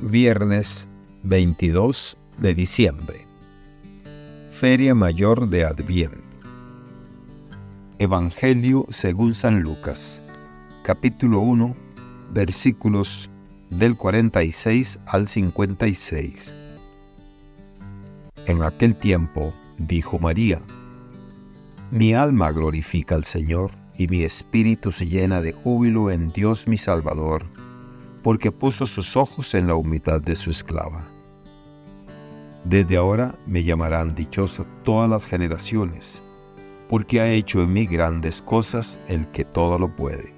Viernes 22 de diciembre. Feria Mayor de Adviento. Evangelio según San Lucas, capítulo 1, versículos del 46 al 56. En aquel tiempo dijo María, Mi alma glorifica al Señor y mi espíritu se llena de júbilo en Dios mi Salvador, porque puso sus ojos en la humildad de su esclava. Desde ahora me llamarán dichosa todas las generaciones, porque ha hecho en mí grandes cosas el que todo lo puede.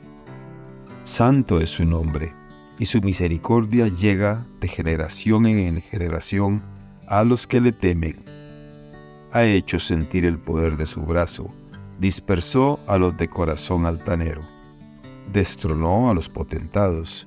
Santo es su nombre, y su misericordia llega de generación en generación a los que le temen. Ha hecho sentir el poder de su brazo, dispersó a los de corazón altanero, destronó a los potentados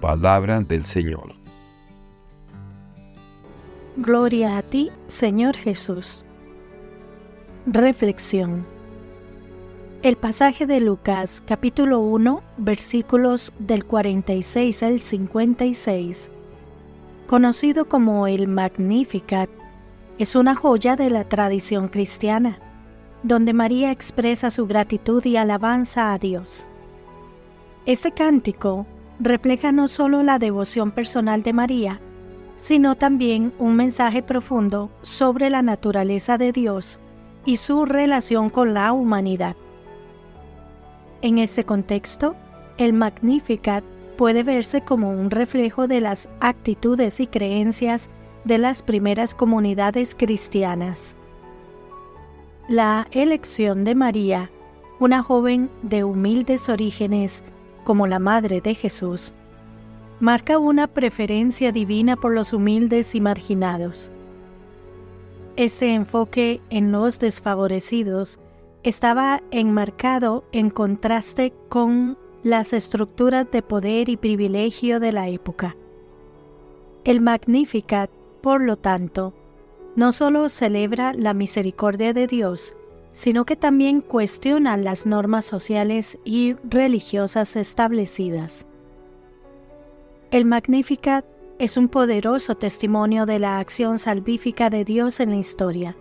Palabra del Señor. Gloria a ti, Señor Jesús. Reflexión. El pasaje de Lucas capítulo 1 versículos del 46 al 56, conocido como el Magnificat, es una joya de la tradición cristiana donde María expresa su gratitud y alabanza a Dios. Este cántico refleja no solo la devoción personal de María, sino también un mensaje profundo sobre la naturaleza de Dios y su relación con la humanidad. En ese contexto, el Magnificat puede verse como un reflejo de las actitudes y creencias de las primeras comunidades cristianas. La elección de María, una joven de humildes orígenes como la Madre de Jesús, marca una preferencia divina por los humildes y marginados. Ese enfoque en los desfavorecidos estaba enmarcado en contraste con las estructuras de poder y privilegio de la época. El Magnificat, por lo tanto, no solo celebra la misericordia de Dios, sino que también cuestiona las normas sociales y religiosas establecidas. El Magnificat es un poderoso testimonio de la acción salvífica de Dios en la historia.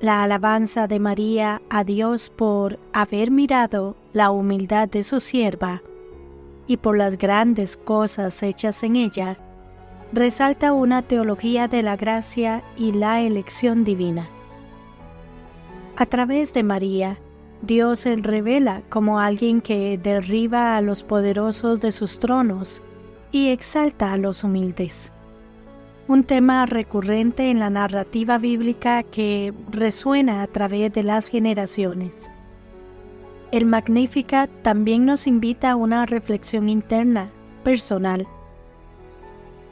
La alabanza de María a Dios por haber mirado la humildad de su sierva y por las grandes cosas hechas en ella resalta una teología de la gracia y la elección divina. A través de María, Dios se revela como alguien que derriba a los poderosos de sus tronos y exalta a los humildes. Un tema recurrente en la narrativa bíblica que resuena a través de las generaciones. El Magnificat también nos invita a una reflexión interna, personal,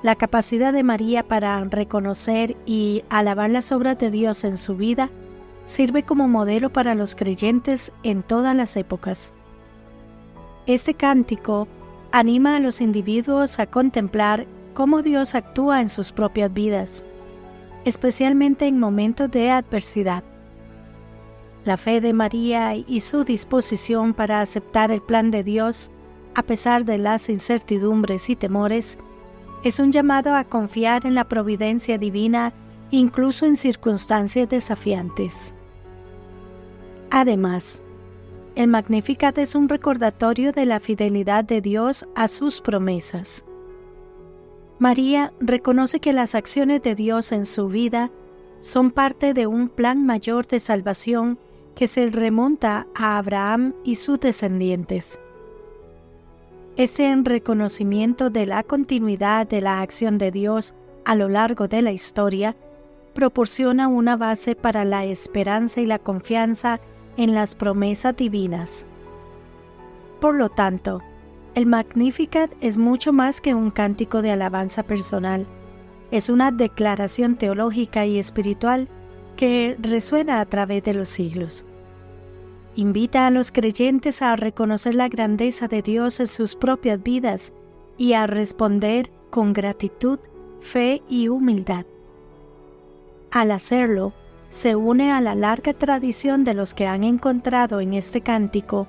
la capacidad de María para reconocer y alabar las obras de Dios en su vida sirve como modelo para los creyentes en todas las épocas. Este cántico anima a los individuos a contemplar cómo Dios actúa en sus propias vidas, especialmente en momentos de adversidad. La fe de María y su disposición para aceptar el plan de Dios, a pesar de las incertidumbres y temores, es un llamado a confiar en la providencia divina incluso en circunstancias desafiantes. Además, el Magnificat es un recordatorio de la fidelidad de Dios a sus promesas. María reconoce que las acciones de Dios en su vida son parte de un plan mayor de salvación que se remonta a Abraham y sus descendientes. Ese reconocimiento de la continuidad de la acción de Dios a lo largo de la historia proporciona una base para la esperanza y la confianza en las promesas divinas. Por lo tanto, El Magnificat es mucho más que un cántico de alabanza personal. Es una declaración teológica y espiritual que resuena a través de los siglos. Invita a los creyentes a reconocer la grandeza de Dios en sus propias vidas y a responder con gratitud, fe y humildad. Al hacerlo, se une a la larga tradición de los que han encontrado en este cántico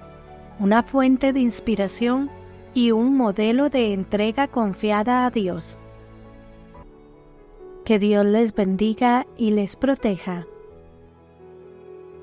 una fuente de inspiración y un modelo de entrega confiada a Dios. Que Dios les bendiga y les proteja.